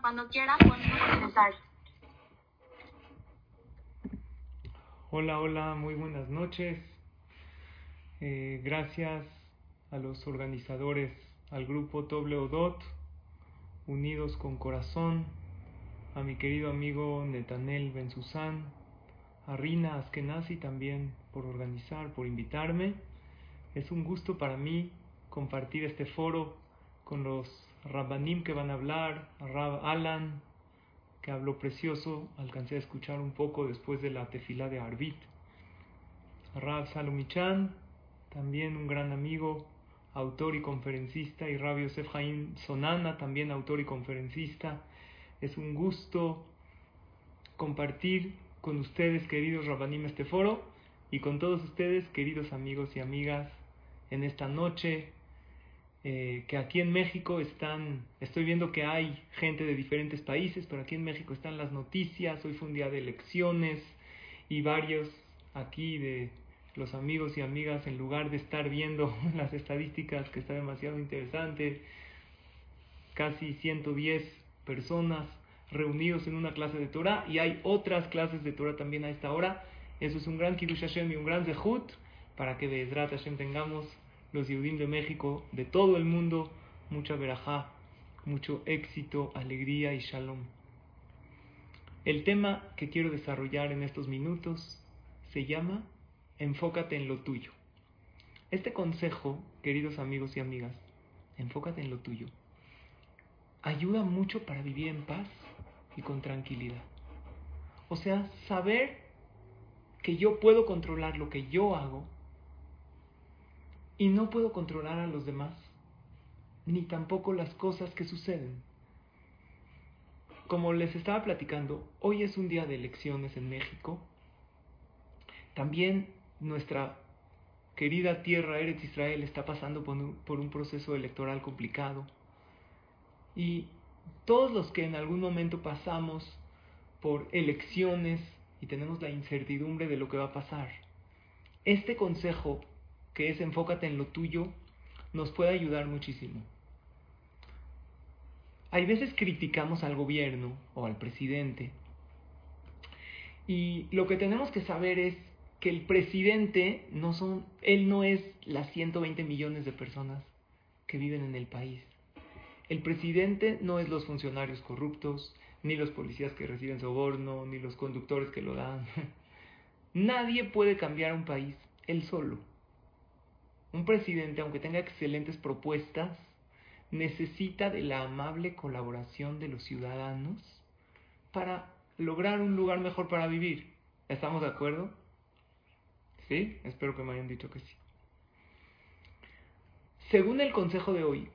Cuando quiera podemos empezar. Hola, hola, muy buenas noches. Eh, gracias a los organizadores, al grupo Dot, Unidos con Corazón, a mi querido amigo Netanel Benzuzán, a Rina Askenazi también por organizar, por invitarme. Es un gusto para mí compartir este foro con los Rabbanim que van a hablar, Rab Alan, que habló precioso, alcancé a escuchar un poco después de la tefila de Arbit. Rab Salomichan, también un gran amigo, autor y conferencista, y Rabbi Yosef Haim Sonana, también autor y conferencista. Es un gusto compartir con ustedes, queridos Rabbanim, este foro y con todos ustedes, queridos amigos y amigas, en esta noche eh, que aquí en México están, estoy viendo que hay gente de diferentes países, pero aquí en México están las noticias, hoy fue un día de elecciones y varios aquí de los amigos y amigas, en lugar de estar viendo las estadísticas, que está demasiado interesante, casi 110 personas reunidos en una clase de Torah y hay otras clases de Torah también a esta hora. Eso es un gran Kiddush Hashem y un gran Zehut para que de Hashem tengamos los Yehudim de México, de todo el mundo, mucha verajá, mucho éxito, alegría y shalom. El tema que quiero desarrollar en estos minutos se llama Enfócate en lo tuyo. Este consejo, queridos amigos y amigas, enfócate en lo tuyo ayuda mucho para vivir en paz y con tranquilidad. O sea, saber que yo puedo controlar lo que yo hago y no puedo controlar a los demás, ni tampoco las cosas que suceden. Como les estaba platicando, hoy es un día de elecciones en México. También nuestra querida tierra Eretz Israel está pasando por un, por un proceso electoral complicado y todos los que en algún momento pasamos por elecciones y tenemos la incertidumbre de lo que va a pasar, este consejo que es enfócate en lo tuyo nos puede ayudar muchísimo. Hay veces criticamos al gobierno o al presidente y lo que tenemos que saber es que el presidente no son, él no es las 120 millones de personas que viven en el país. El presidente no es los funcionarios corruptos, ni los policías que reciben soborno, ni los conductores que lo dan. Nadie puede cambiar un país él solo. Un presidente, aunque tenga excelentes propuestas, necesita de la amable colaboración de los ciudadanos para lograr un lugar mejor para vivir. ¿Estamos de acuerdo? ¿Sí? Espero que me hayan dicho que sí. Según el consejo de hoy,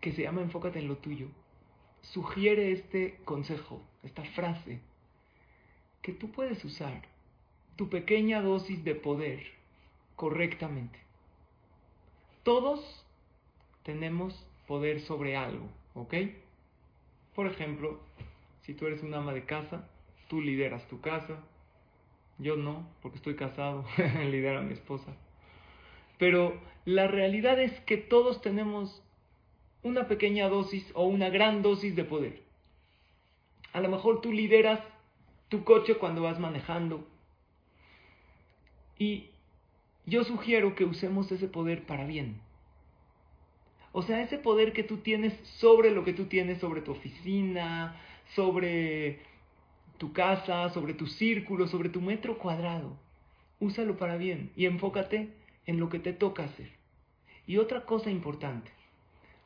que se llama Enfócate en lo tuyo, sugiere este consejo, esta frase, que tú puedes usar tu pequeña dosis de poder correctamente. Todos tenemos poder sobre algo, ¿ok? Por ejemplo, si tú eres un ama de casa, tú lideras tu casa, yo no, porque estoy casado, lidera a mi esposa. Pero la realidad es que todos tenemos una pequeña dosis o una gran dosis de poder. A lo mejor tú lideras tu coche cuando vas manejando. Y yo sugiero que usemos ese poder para bien. O sea, ese poder que tú tienes sobre lo que tú tienes, sobre tu oficina, sobre tu casa, sobre tu círculo, sobre tu metro cuadrado. Úsalo para bien y enfócate en lo que te toca hacer. Y otra cosa importante,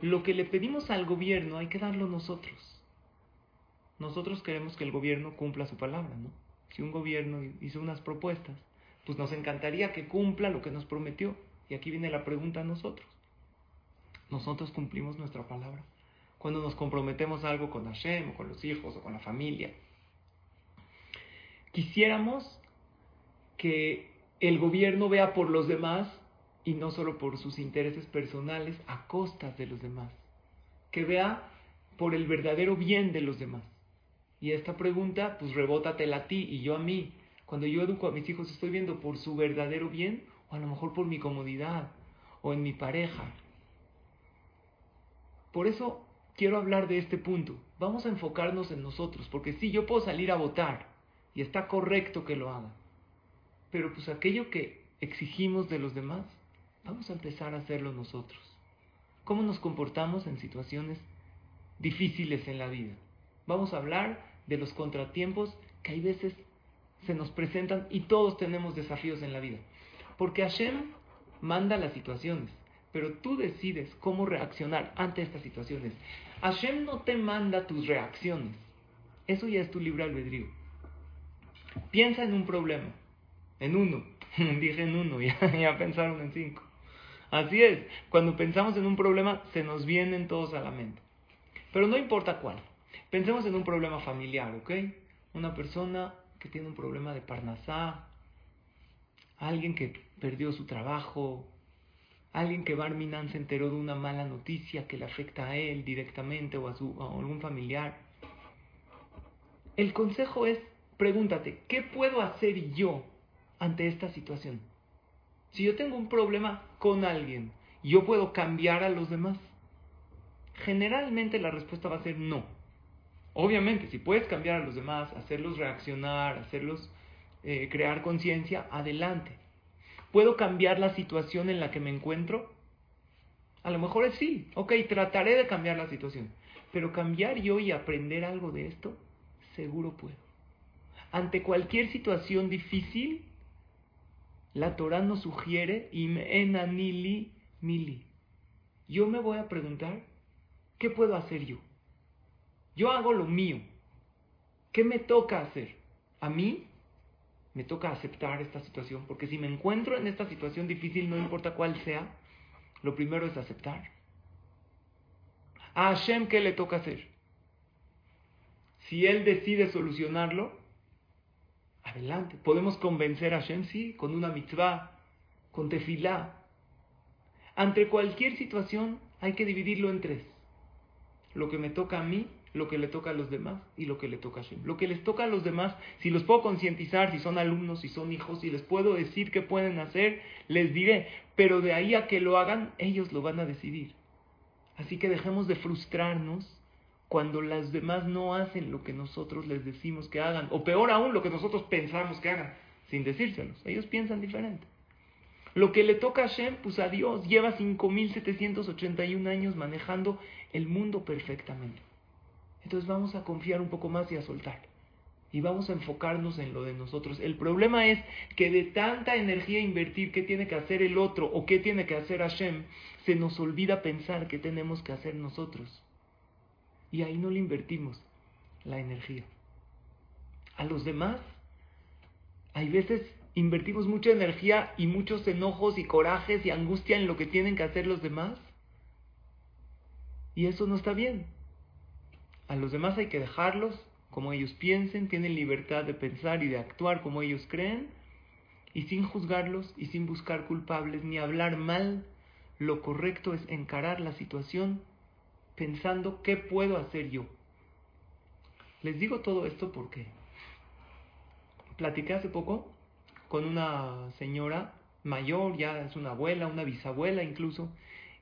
lo que le pedimos al gobierno hay que darlo nosotros. Nosotros queremos que el gobierno cumpla su palabra, ¿no? Si un gobierno hizo unas propuestas, pues nos encantaría que cumpla lo que nos prometió. Y aquí viene la pregunta a nosotros. nosotros cumplimos nuestra palabra. Cuando nos comprometemos algo con Hashem o con los hijos o con la familia. Quisiéramos que el gobierno vea por los demás y no solo por sus intereses personales a costas de los demás. Que vea por el verdadero bien de los demás. Y esta pregunta, pues rebótatela a ti y yo a mí. Cuando yo educo a mis hijos, estoy viendo por su verdadero bien o a lo mejor por mi comodidad o en mi pareja. Por eso quiero hablar de este punto. Vamos a enfocarnos en nosotros, porque sí, yo puedo salir a votar y está correcto que lo haga. Pero pues aquello que exigimos de los demás, vamos a empezar a hacerlo nosotros. ¿Cómo nos comportamos en situaciones difíciles en la vida? Vamos a hablar de los contratiempos que hay veces se nos presentan y todos tenemos desafíos en la vida. Porque Hashem manda las situaciones, pero tú decides cómo reaccionar ante estas situaciones. Hashem no te manda tus reacciones. Eso ya es tu libre albedrío. Piensa en un problema, en uno. Dije en uno, ya, ya pensaron en cinco. Así es, cuando pensamos en un problema se nos vienen todos a la mente. Pero no importa cuál. Pensemos en un problema familiar, ¿ok? Una persona que tiene un problema de parnasá, alguien que perdió su trabajo, alguien que Barminan se enteró de una mala noticia que le afecta a él directamente o a, su, a algún familiar. El consejo es, pregúntate, ¿qué puedo hacer yo ante esta situación? Si yo tengo un problema con alguien, ¿yo puedo cambiar a los demás? Generalmente la respuesta va a ser no. Obviamente, si puedes cambiar a los demás, hacerlos reaccionar, hacerlos eh, crear conciencia, adelante. ¿Puedo cambiar la situación en la que me encuentro? A lo mejor es sí, ok, trataré de cambiar la situación. Pero cambiar yo y aprender algo de esto, seguro puedo. Ante cualquier situación difícil, la Torah nos sugiere, enanili mili. Yo me voy a preguntar, ¿qué puedo hacer yo? Yo hago lo mío. ¿Qué me toca hacer? A mí me toca aceptar esta situación, porque si me encuentro en esta situación difícil, no importa cuál sea, lo primero es aceptar. A Hashem, ¿qué le toca hacer? Si Él decide solucionarlo, adelante. Podemos convencer a Hashem, sí, con una mitzvah, con tefilá. Ante cualquier situación hay que dividirlo en tres. Lo que me toca a mí, lo que le toca a los demás y lo que le toca a Hashem. Lo que les toca a los demás, si los puedo concientizar, si son alumnos, si son hijos, si les puedo decir qué pueden hacer, les diré. Pero de ahí a que lo hagan, ellos lo van a decidir. Así que dejemos de frustrarnos cuando las demás no hacen lo que nosotros les decimos que hagan, o peor aún, lo que nosotros pensamos que hagan, sin decírselos. Ellos piensan diferente. Lo que le toca a Hashem, pues a Dios, lleva 5.781 años manejando el mundo perfectamente. Entonces vamos a confiar un poco más y a soltar. Y vamos a enfocarnos en lo de nosotros. El problema es que de tanta energía invertir qué tiene que hacer el otro o qué tiene que hacer Hashem, se nos olvida pensar qué tenemos que hacer nosotros. Y ahí no le invertimos la energía. A los demás, hay veces invertimos mucha energía y muchos enojos y corajes y angustia en lo que tienen que hacer los demás. Y eso no está bien. A los demás hay que dejarlos como ellos piensen, tienen libertad de pensar y de actuar como ellos creen, y sin juzgarlos y sin buscar culpables ni hablar mal, lo correcto es encarar la situación pensando qué puedo hacer yo. Les digo todo esto porque platiqué hace poco con una señora mayor, ya es una abuela, una bisabuela incluso,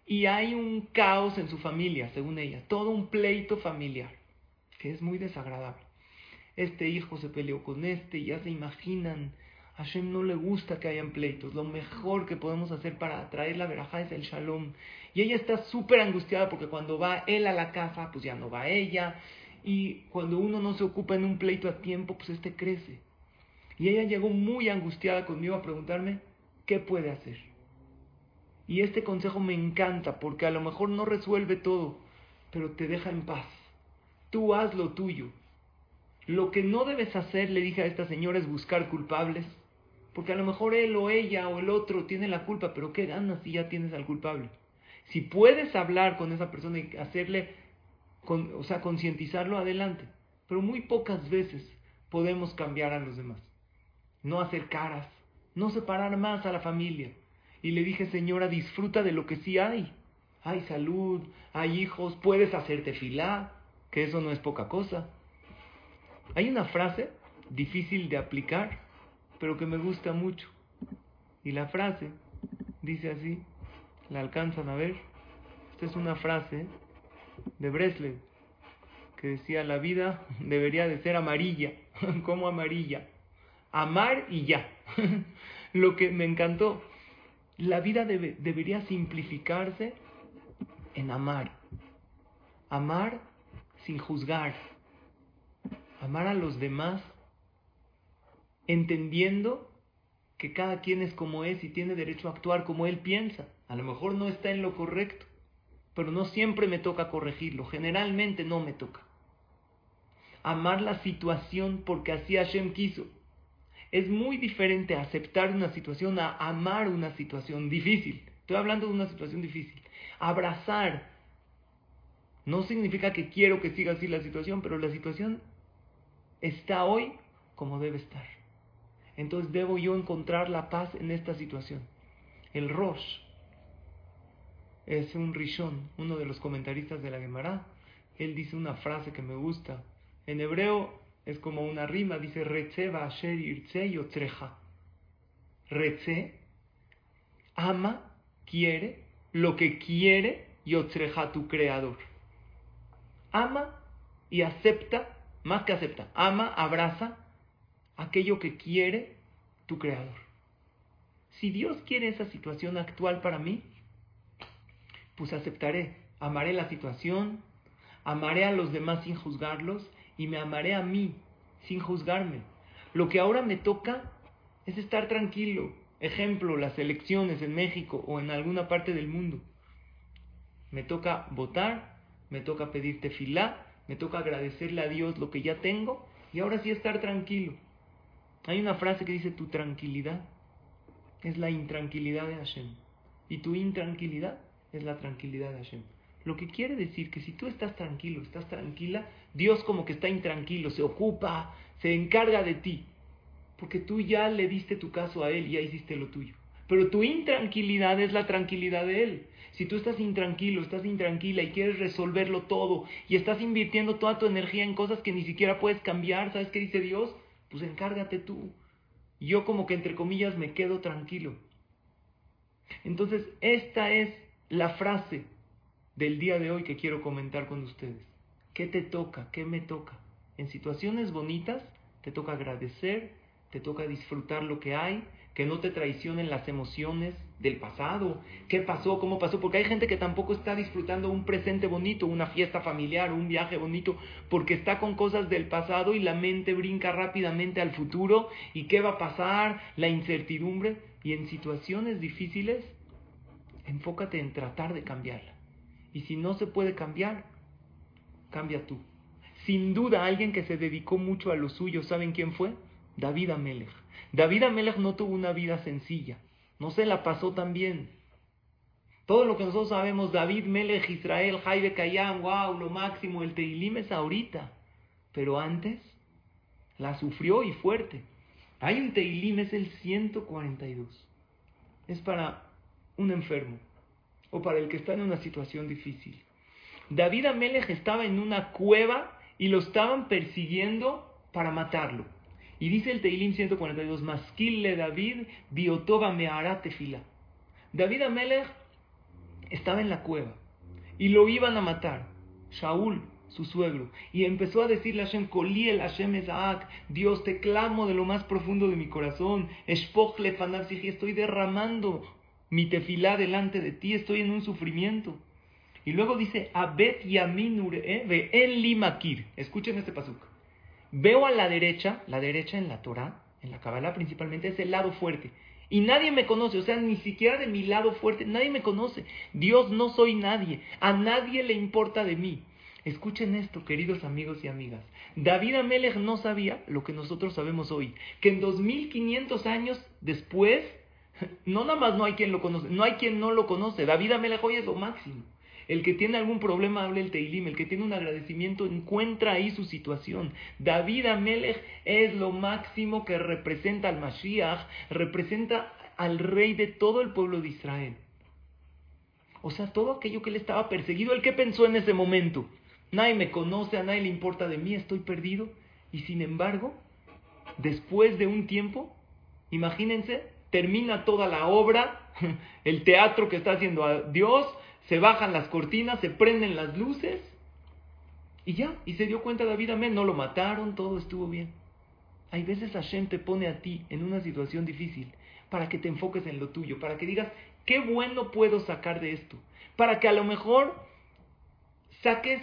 y hay un caos en su familia, según ella, todo un pleito familiar que es muy desagradable. Este hijo se peleó con este, ya se imaginan, a Hashem no le gusta que hayan pleitos, lo mejor que podemos hacer para atraer la verajá es el shalom. Y ella está súper angustiada porque cuando va él a la casa, pues ya no va ella, y cuando uno no se ocupa en un pleito a tiempo, pues este crece. Y ella llegó muy angustiada conmigo a preguntarme, ¿qué puede hacer? Y este consejo me encanta porque a lo mejor no resuelve todo, pero te deja en paz tú haz lo tuyo. Lo que no debes hacer, le dije a esta señora, es buscar culpables, porque a lo mejor él o ella o el otro tiene la culpa, pero ¿qué ganas si ya tienes al culpable? Si puedes hablar con esa persona y hacerle, o sea, concientizarlo adelante. Pero muy pocas veces podemos cambiar a los demás. No hacer caras, no separar más a la familia. Y le dije, señora, disfruta de lo que sí hay. Hay salud, hay hijos, puedes hacerte filá, que eso no es poca cosa. Hay una frase difícil de aplicar, pero que me gusta mucho. Y la frase dice así, la alcanzan a ver. Esta es una frase de Breslev que decía, la vida debería de ser amarilla, como amarilla. Amar y ya. Lo que me encantó, la vida debería simplificarse en amar. Amar sin juzgar. Amar a los demás entendiendo que cada quien es como es y tiene derecho a actuar como él piensa. A lo mejor no está en lo correcto, pero no siempre me toca corregirlo, generalmente no me toca. Amar la situación porque así Hashem quiso. Es muy diferente aceptar una situación a amar una situación difícil. Estoy hablando de una situación difícil. Abrazar no significa que quiero que siga así la situación, pero la situación está hoy como debe estar. Entonces debo yo encontrar la paz en esta situación. El Rosh es un Rishon, uno de los comentaristas de la Gemara. Él dice una frase que me gusta. En hebreo es como una rima, dice Retse Asher Irtze Yotreja. Retse ama, quiere lo que quiere Yotreja, tu creador. Ama y acepta, más que acepta, ama, abraza aquello que quiere tu creador. Si Dios quiere esa situación actual para mí, pues aceptaré, amaré la situación, amaré a los demás sin juzgarlos y me amaré a mí sin juzgarme. Lo que ahora me toca es estar tranquilo. Ejemplo, las elecciones en México o en alguna parte del mundo. Me toca votar, me toca pedirte filá, me toca agradecerle a Dios lo que ya tengo y ahora sí estar tranquilo. Hay una frase que dice, tu tranquilidad es la intranquilidad de Hashem. Y tu intranquilidad es la tranquilidad de Hashem. Lo que quiere decir que si tú estás tranquilo, estás tranquila, Dios como que está intranquilo, se ocupa, se encarga de ti. Porque tú ya le diste tu caso a Él y ya hiciste lo tuyo. Pero tu intranquilidad es la tranquilidad de Él. Si tú estás intranquilo, estás intranquila y quieres resolverlo todo y estás invirtiendo toda tu energía en cosas que ni siquiera puedes cambiar, ¿sabes qué dice Dios? pues encárgate tú. Yo como que entre comillas me quedo tranquilo. Entonces, esta es la frase del día de hoy que quiero comentar con ustedes. ¿Qué te toca? ¿Qué me toca? En situaciones bonitas te toca agradecer, te toca disfrutar lo que hay, que no te traicionen las emociones del pasado, qué pasó, cómo pasó, porque hay gente que tampoco está disfrutando un presente bonito, una fiesta familiar, un viaje bonito, porque está con cosas del pasado y la mente brinca rápidamente al futuro y qué va a pasar, la incertidumbre, y en situaciones difíciles, enfócate en tratar de cambiarla. Y si no se puede cambiar, cambia tú. Sin duda, alguien que se dedicó mucho a lo suyo, ¿saben quién fue? David Amelech. David Amelech no tuvo una vida sencilla, no se la pasó tan bien. Todo lo que nosotros sabemos, David Melech, Israel, Jaime Kayam, wow, lo máximo, el Teilim es ahorita. Pero antes la sufrió y fuerte. Hay un Teilim, es el 142. Es para un enfermo o para el que está en una situación difícil. David Amelech estaba en una cueva y lo estaban persiguiendo para matarlo. Y dice el Teilim 142, Masquille David, Biotoba Mehará Tefila. David Amelech estaba en la cueva y lo iban a matar. Shaul, su suegro, y empezó a decirle a Hashem, Koli el Hashem Esaak, Dios te clamo de lo más profundo de mi corazón, Eshpoch estoy derramando mi tefilá delante de ti, estoy en un sufrimiento. Y luego dice, Abet en Limakir. Escuchen este pasuk. Veo a la derecha, la derecha en la Torah, en la Kabbalah principalmente, es el lado fuerte. Y nadie me conoce, o sea, ni siquiera de mi lado fuerte, nadie me conoce. Dios no soy nadie, a nadie le importa de mí. Escuchen esto, queridos amigos y amigas. David Amelech no sabía lo que nosotros sabemos hoy, que en 2500 años después No nada más no hay quien lo conoce, no hay quien no lo conoce. David Amelech hoy es lo máximo. El que tiene algún problema hable el Teilim, el que tiene un agradecimiento encuentra ahí su situación. David Amelech es lo máximo que representa al Mashiach, representa al rey de todo el pueblo de Israel. O sea, todo aquello que él estaba perseguido, el que pensó en ese momento. Nadie me conoce, a nadie le importa de mí, estoy perdido. Y sin embargo, después de un tiempo, imagínense, termina toda la obra, el teatro que está haciendo Dios, se bajan las cortinas, se prenden las luces y ya, y se dio cuenta David, amén, no lo mataron, todo estuvo bien. Hay veces Hashem te pone a ti en una situación difícil para que te enfoques en lo tuyo, para que digas, qué bueno puedo sacar de esto, para que a lo mejor saques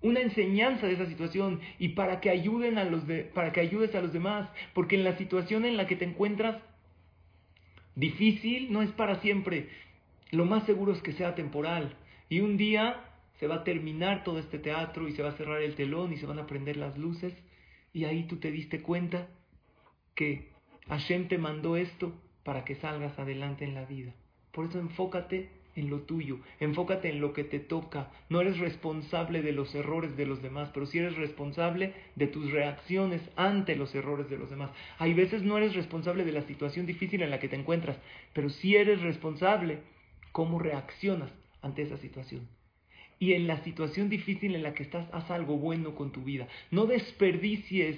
una enseñanza de esa situación y para que ayuden a los de, para que ayudes a los demás, porque en la situación en la que te encuentras difícil no es para siempre. Lo más seguro es que sea temporal y un día se va a terminar todo este teatro y se va a cerrar el telón y se van a prender las luces y ahí tú te diste cuenta que Hashem te mandó esto para que salgas adelante en la vida. Por eso enfócate en lo tuyo, enfócate en lo que te toca. No eres responsable de los errores de los demás, pero sí eres responsable de tus reacciones ante los errores de los demás. Hay veces no eres responsable de la situación difícil en la que te encuentras, pero sí eres responsable cómo reaccionas ante esa situación. Y en la situación difícil en la que estás, haz algo bueno con tu vida. No desperdicies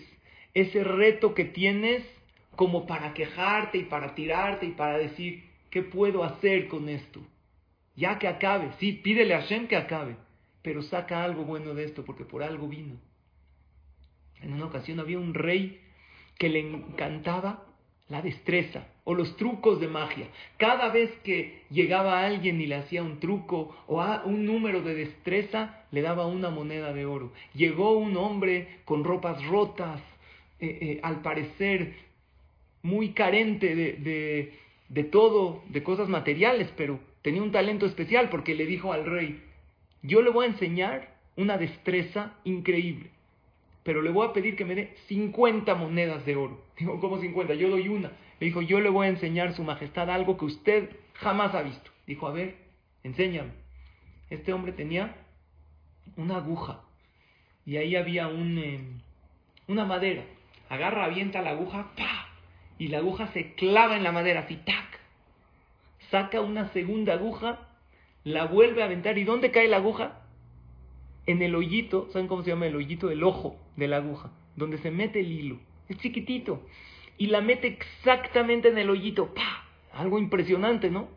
ese reto que tienes como para quejarte y para tirarte y para decir, ¿qué puedo hacer con esto? Ya que acabe, sí, pídele a Hashem que acabe, pero saca algo bueno de esto porque por algo vino. En una ocasión había un rey que le encantaba la destreza o los trucos de magia. Cada vez que llegaba alguien y le hacía un truco o un número de destreza, le daba una moneda de oro. Llegó un hombre con ropas rotas, eh, eh, al parecer muy carente de, de, de todo, de cosas materiales, pero tenía un talento especial porque le dijo al rey, yo le voy a enseñar una destreza increíble, pero le voy a pedir que me dé 50 monedas de oro. Digo, ¿cómo 50? Yo doy una. Dijo, yo le voy a enseñar, Su Majestad, algo que usted jamás ha visto. Dijo, a ver, enséñame. Este hombre tenía una aguja y ahí había un, eh, una madera. Agarra, avienta la aguja, ¡pa! Y la aguja se clava en la madera, así, ¡tac! saca una segunda aguja, la vuelve a aventar. ¿Y dónde cae la aguja? En el hoyito, ¿saben cómo se llama el hoyito? El ojo de la aguja, donde se mete el hilo. Es chiquitito. Y la mete exactamente en el hoyito. ¡Pah! Algo impresionante, ¿no?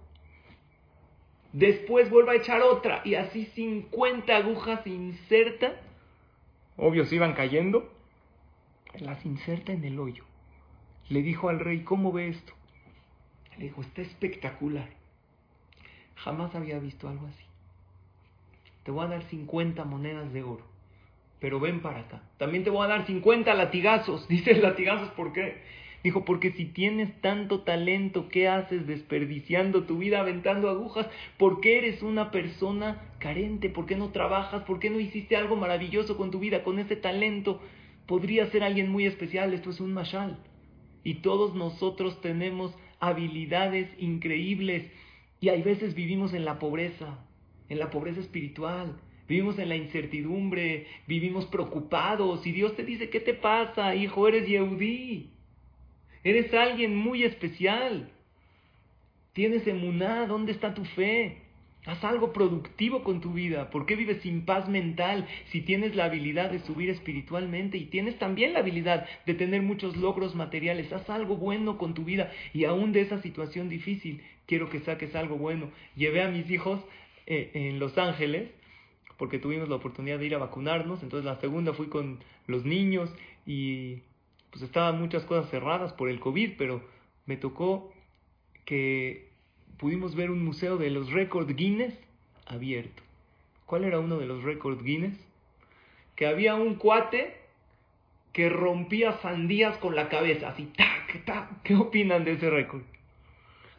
Después vuelve a echar otra y así 50 agujas inserta. Obvio, se iban cayendo. Las inserta en el hoyo. Le dijo al rey, ¿cómo ve esto? Le dijo, está espectacular. Jamás había visto algo así. Te voy a dar 50 monedas de oro, pero ven para acá. También te voy a dar 50 latigazos. Dice latigazos, ¿por qué? Dijo, porque si tienes tanto talento, ¿qué haces desperdiciando tu vida aventando agujas? ¿Por qué eres una persona carente? ¿Por qué no trabajas? ¿Por qué no hiciste algo maravilloso con tu vida? Con ese talento podría ser alguien muy especial. Esto es un mashal. Y todos nosotros tenemos habilidades increíbles y hay veces vivimos en la pobreza, en la pobreza espiritual, vivimos en la incertidumbre, vivimos preocupados y Dios te dice, ¿qué te pasa, hijo? Eres Yehudí, eres alguien muy especial, tienes emuná, ¿dónde está tu fe? Haz algo productivo con tu vida. ¿Por qué vives sin paz mental si tienes la habilidad de subir espiritualmente y tienes también la habilidad de tener muchos logros materiales? Haz algo bueno con tu vida y aún de esa situación difícil quiero que saques algo bueno. Llevé a mis hijos eh, en Los Ángeles porque tuvimos la oportunidad de ir a vacunarnos. Entonces la segunda fui con los niños y pues estaban muchas cosas cerradas por el COVID, pero me tocó que pudimos ver un museo de los récords Guinness abierto. ¿Cuál era uno de los récords Guinness? Que había un cuate que rompía sandías con la cabeza, así, tac. ¿Qué opinan de ese récord?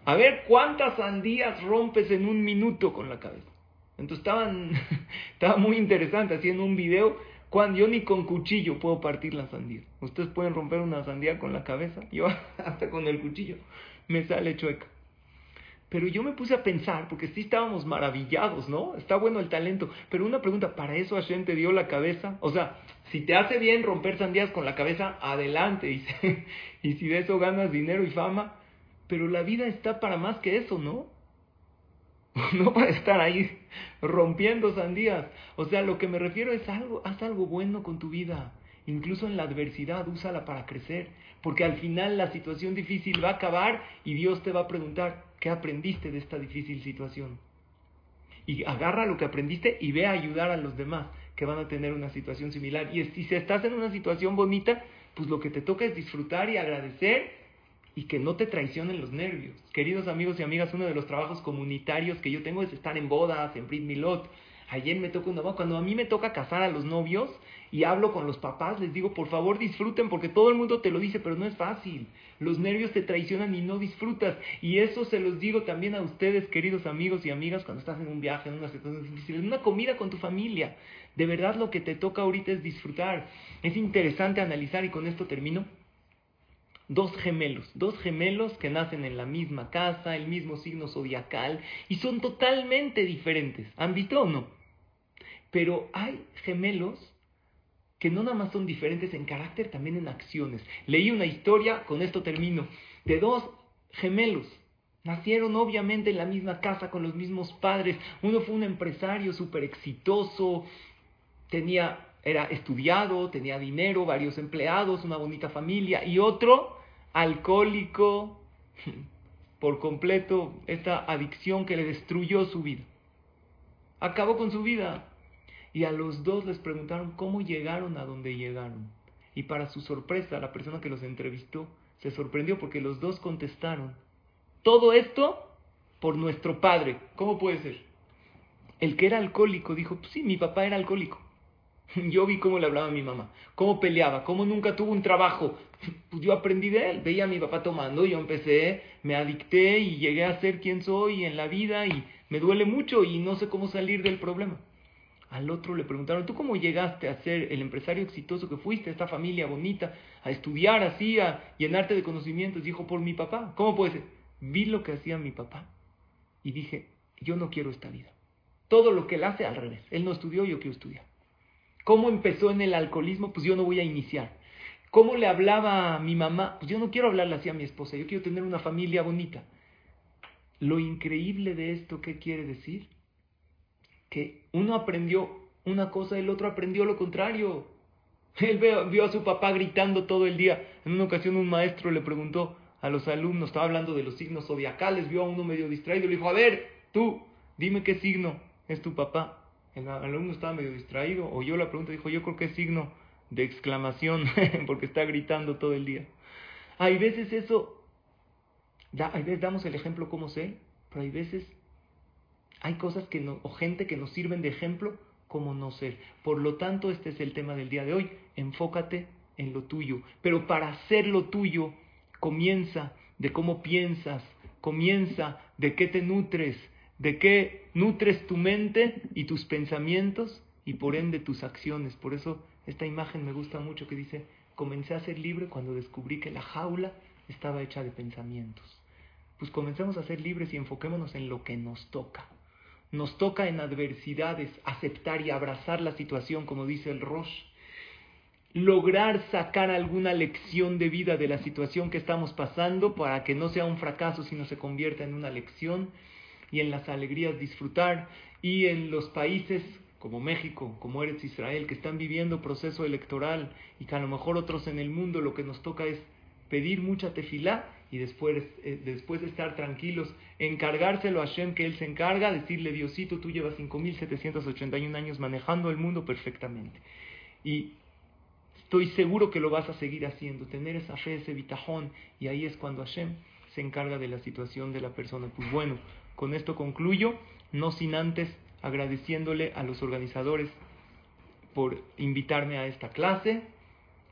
A ver, ¿cuántas sandías rompes en un minuto con la cabeza? Entonces estaban, estaba muy interesante haciendo un video cuando yo ni con cuchillo puedo partir la sandía. Ustedes pueden romper una sandía con la cabeza, yo hasta con el cuchillo me sale chueca. Pero yo me puse a pensar, porque sí estábamos maravillados, ¿no? Está bueno el talento. Pero una pregunta, ¿para eso Hashem te dio la cabeza? O sea, si te hace bien romper sandías con la cabeza, adelante. Y, y si de eso ganas dinero y fama. Pero la vida está para más que eso, ¿no? No para estar ahí rompiendo sandías. O sea, lo que me refiero es algo, haz algo bueno con tu vida. Incluso en la adversidad, úsala para crecer. Porque al final la situación difícil va a acabar y Dios te va a preguntar, ¿qué aprendiste de esta difícil situación? Y agarra lo que aprendiste y ve a ayudar a los demás que van a tener una situación similar. Y si estás en una situación bonita, pues lo que te toca es disfrutar y agradecer y que no te traicionen los nervios. Queridos amigos y amigas, uno de los trabajos comunitarios que yo tengo es estar en bodas, en Brit Milot. Ayer me tocó una cuando a mí me toca casar a los novios, y hablo con los papás, les digo, por favor disfruten, porque todo el mundo te lo dice, pero no es fácil. Los nervios te traicionan y no disfrutas. Y eso se los digo también a ustedes, queridos amigos y amigas, cuando estás en un viaje, en una situación difícil, en una comida con tu familia. De verdad lo que te toca ahorita es disfrutar. Es interesante analizar, y con esto termino, dos gemelos, dos gemelos que nacen en la misma casa, el mismo signo zodiacal, y son totalmente diferentes. ¿Han o no? Pero hay gemelos que no nada más son diferentes en carácter, también en acciones. Leí una historia, con esto termino, de dos gemelos. Nacieron obviamente en la misma casa con los mismos padres. Uno fue un empresario súper exitoso, tenía, era estudiado, tenía dinero, varios empleados, una bonita familia. Y otro, alcohólico, por completo, esta adicción que le destruyó su vida. Acabó con su vida. Y a los dos les preguntaron cómo llegaron a donde llegaron. Y para su sorpresa, la persona que los entrevistó se sorprendió porque los dos contestaron, todo esto por nuestro padre. ¿Cómo puede ser? El que era alcohólico dijo, pues sí, mi papá era alcohólico. Yo vi cómo le hablaba a mi mamá, cómo peleaba, cómo nunca tuvo un trabajo. Pues yo aprendí de él, veía a mi papá tomando, yo empecé, me adicté y llegué a ser quien soy en la vida y me duele mucho y no sé cómo salir del problema. Al otro le preguntaron, ¿tú cómo llegaste a ser el empresario exitoso que fuiste, esta familia bonita, a estudiar así, a llenarte de conocimientos? Dijo, por mi papá. ¿Cómo puede ser? Vi lo que hacía mi papá y dije, yo no quiero esta vida. Todo lo que él hace al revés. Él no estudió, yo quiero estudiar. ¿Cómo empezó en el alcoholismo? Pues yo no voy a iniciar. ¿Cómo le hablaba a mi mamá? Pues yo no quiero hablarle así a mi esposa, yo quiero tener una familia bonita. Lo increíble de esto, ¿qué quiere decir? que uno aprendió una cosa, el otro aprendió lo contrario. Él vio, a su papá gritando todo el día. En una ocasión un maestro le preguntó a los alumnos, estaba hablando de los signos zodiacales, vio a uno medio distraído le dijo, a ver, tú, dime qué signo es tu papá. El alumno estaba medio distraído, oyó la pregunta, dijo, yo creo que es signo de exclamación, porque está gritando todo el día. Hay veces eso, hay veces damos el ejemplo como sé, pero hay veces hay cosas que o gente que nos sirven de ejemplo como no ser. Por lo tanto, este es el tema del día de hoy. Enfócate en lo tuyo. Pero para hacer lo tuyo, comienza de cómo piensas, comienza de qué te nutres, de qué nutres tu mente y tus pensamientos y por ende tus acciones. Por eso esta imagen me gusta mucho que dice, comencé a ser libre cuando descubrí que la jaula estaba hecha de pensamientos. Pues comencemos a ser libres y enfoquémonos en lo que nos toca. Nos toca en adversidades aceptar y abrazar la situación, como dice el Rosh. Lograr sacar alguna lección de vida de la situación que estamos pasando para que no sea un fracaso, sino se convierta en una lección. Y en las alegrías disfrutar. Y en los países como México, como Eretz Israel, que están viviendo proceso electoral y que a lo mejor otros en el mundo lo que nos toca es pedir mucha tefilá y después, eh, después de estar tranquilos, encargárselo a Hashem que Él se encarga, decirle, Diosito, tú llevas 5.781 años manejando el mundo perfectamente. Y estoy seguro que lo vas a seguir haciendo, tener esa fe, ese bitajón, y ahí es cuando Hashem se encarga de la situación de la persona. Pues bueno, con esto concluyo, no sin antes agradeciéndole a los organizadores por invitarme a esta clase.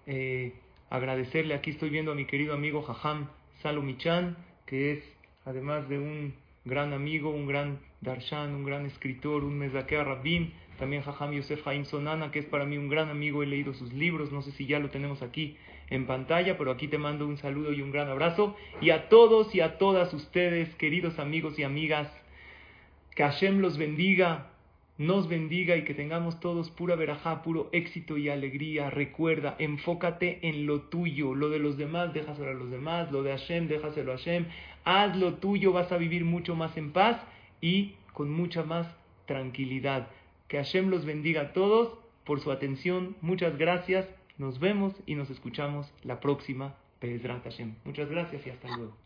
Eh, agradecerle, aquí estoy viendo a mi querido amigo Jajam Salomichan, que es además de un gran amigo, un gran darshan, un gran escritor, un mezakea rabim, también Jajam Yosef Haim Sonana, que es para mí un gran amigo, he leído sus libros, no sé si ya lo tenemos aquí en pantalla, pero aquí te mando un saludo y un gran abrazo. Y a todos y a todas ustedes, queridos amigos y amigas, que Hashem los bendiga, nos bendiga y que tengamos todos pura verajá, puro éxito y alegría. Recuerda, enfócate en lo tuyo, lo de los demás, déjaselo a los demás, lo de Hashem, déjaselo a Hashem. Haz lo tuyo, vas a vivir mucho más en paz y con mucha más tranquilidad. Que Hashem los bendiga a todos por su atención. Muchas gracias. Nos vemos y nos escuchamos la próxima. Pedran Hashem. Muchas gracias y hasta luego.